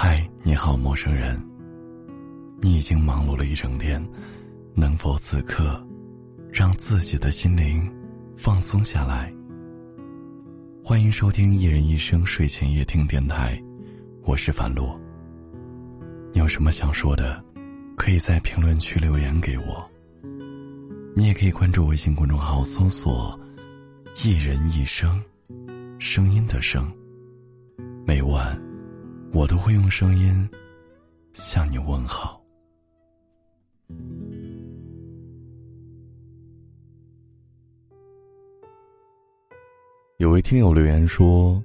嗨，你好，陌生人。你已经忙碌了一整天，能否此刻让自己的心灵放松下来？欢迎收听《一人一生睡前夜听电台》，我是樊洛。你有什么想说的，可以在评论区留言给我。你也可以关注微信公众号，搜索“一人一生”，声音的声。每晚。我都会用声音向你问好。有位听友留言说：“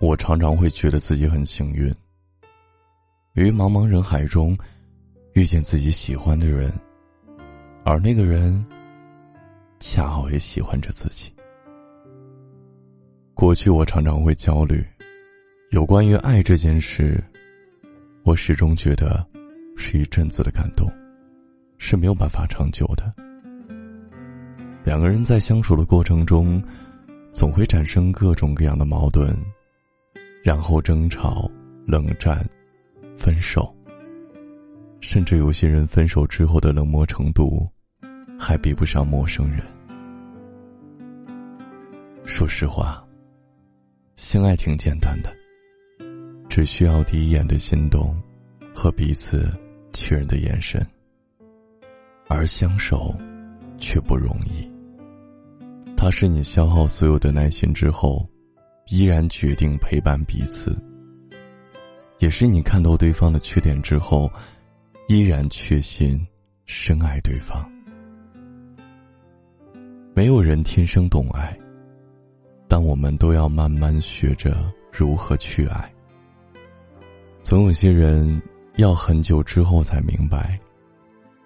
我常常会觉得自己很幸运，于茫茫人海中遇见自己喜欢的人，而那个人恰好也喜欢着自己。过去我常常会焦虑。”有关于爱这件事，我始终觉得是一阵子的感动，是没有办法长久的。两个人在相处的过程中，总会产生各种各样的矛盾，然后争吵、冷战、分手，甚至有些人分手之后的冷漠程度，还比不上陌生人。说实话，性爱挺简单的。只需要第一眼的心动，和彼此确认的眼神。而相守，却不容易。它是你消耗所有的耐心之后，依然决定陪伴彼此；也是你看透对方的缺点之后，依然确信深爱对方。没有人天生懂爱，但我们都要慢慢学着如何去爱。总有些人要很久之后才明白，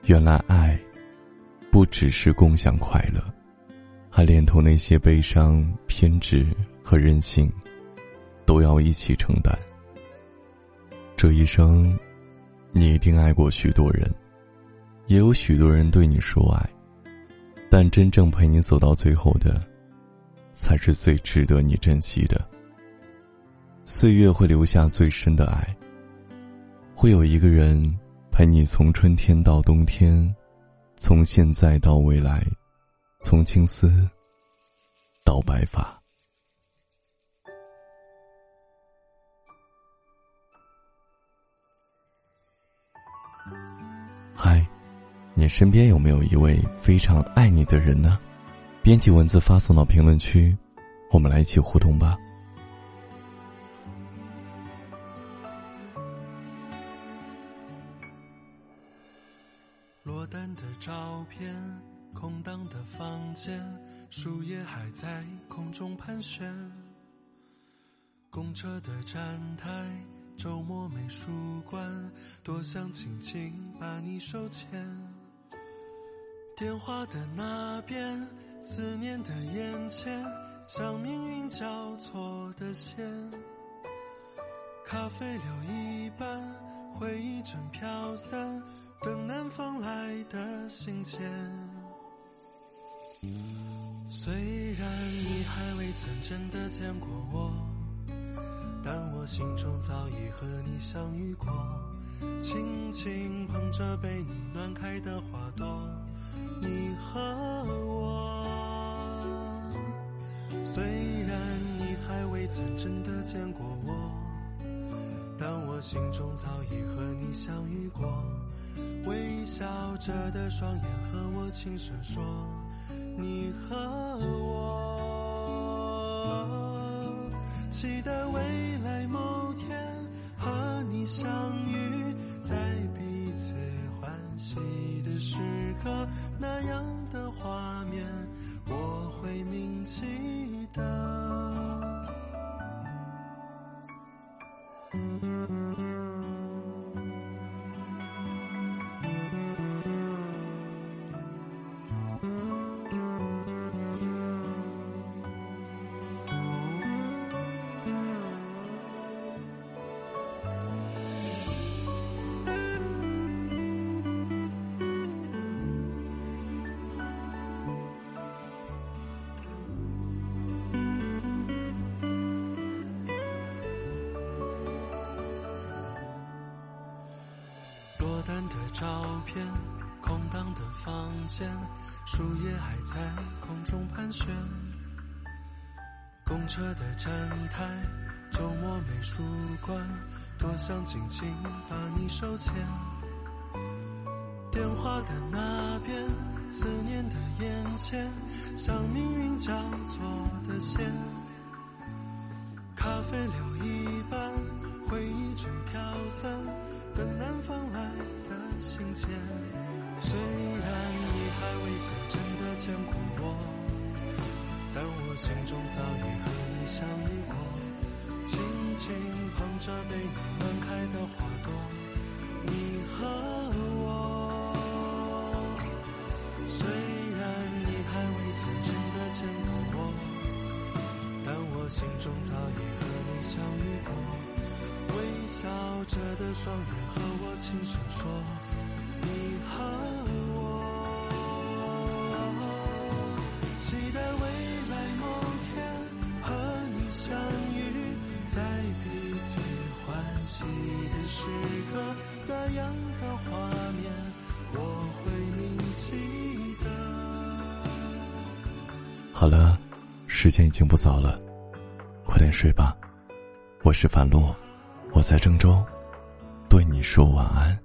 原来爱不只是共享快乐，还连同那些悲伤、偏执和任性，都要一起承担。这一生，你一定爱过许多人，也有许多人对你说爱，但真正陪你走到最后的，才是最值得你珍惜的。岁月会留下最深的爱。会有一个人陪你从春天到冬天，从现在到未来，从青丝到白发。嗨，你身边有没有一位非常爱你的人呢？编辑文字发送到评论区，我们来一起互动吧。落单的照片，空荡的房间，树叶还在空中盘旋。公车的站台，周末美术馆，多想轻轻把你手牵。电话的那边，思念的眼前，像命运交错的线。咖啡留一半，回忆正飘散。等南方来的信件，虽然你还未曾真的见过我，但我心中早已和你相遇过。轻轻捧着被你暖开的花朵，你和我。虽然你还未曾真的见过我，但我心中早已和你相遇过。微笑着的双眼和我轻声说：“你和我，期待未来某天和你相遇，在彼此欢喜的时刻，那样的画面我会铭记。”的照片，空荡的房间，树叶还在空中盘旋。公车的站台，周末美术馆，多想紧紧把你手牵。电话的那边，思念的眼前，像命运交错的线。咖啡留一半，回忆正飘散，等南方来的信件。虽然你还未曾真的见过我。但我心中早已和你相遇过，轻轻捧着被你暖开的花朵，笑着的双眼和我轻声说，你和我。期待未来某天和你相遇在彼此欢喜。的时刻，那样的画面，我会铭记得。好了，时间已经不早了，快点睡吧。我是樊洛，我在郑州，对你说晚安。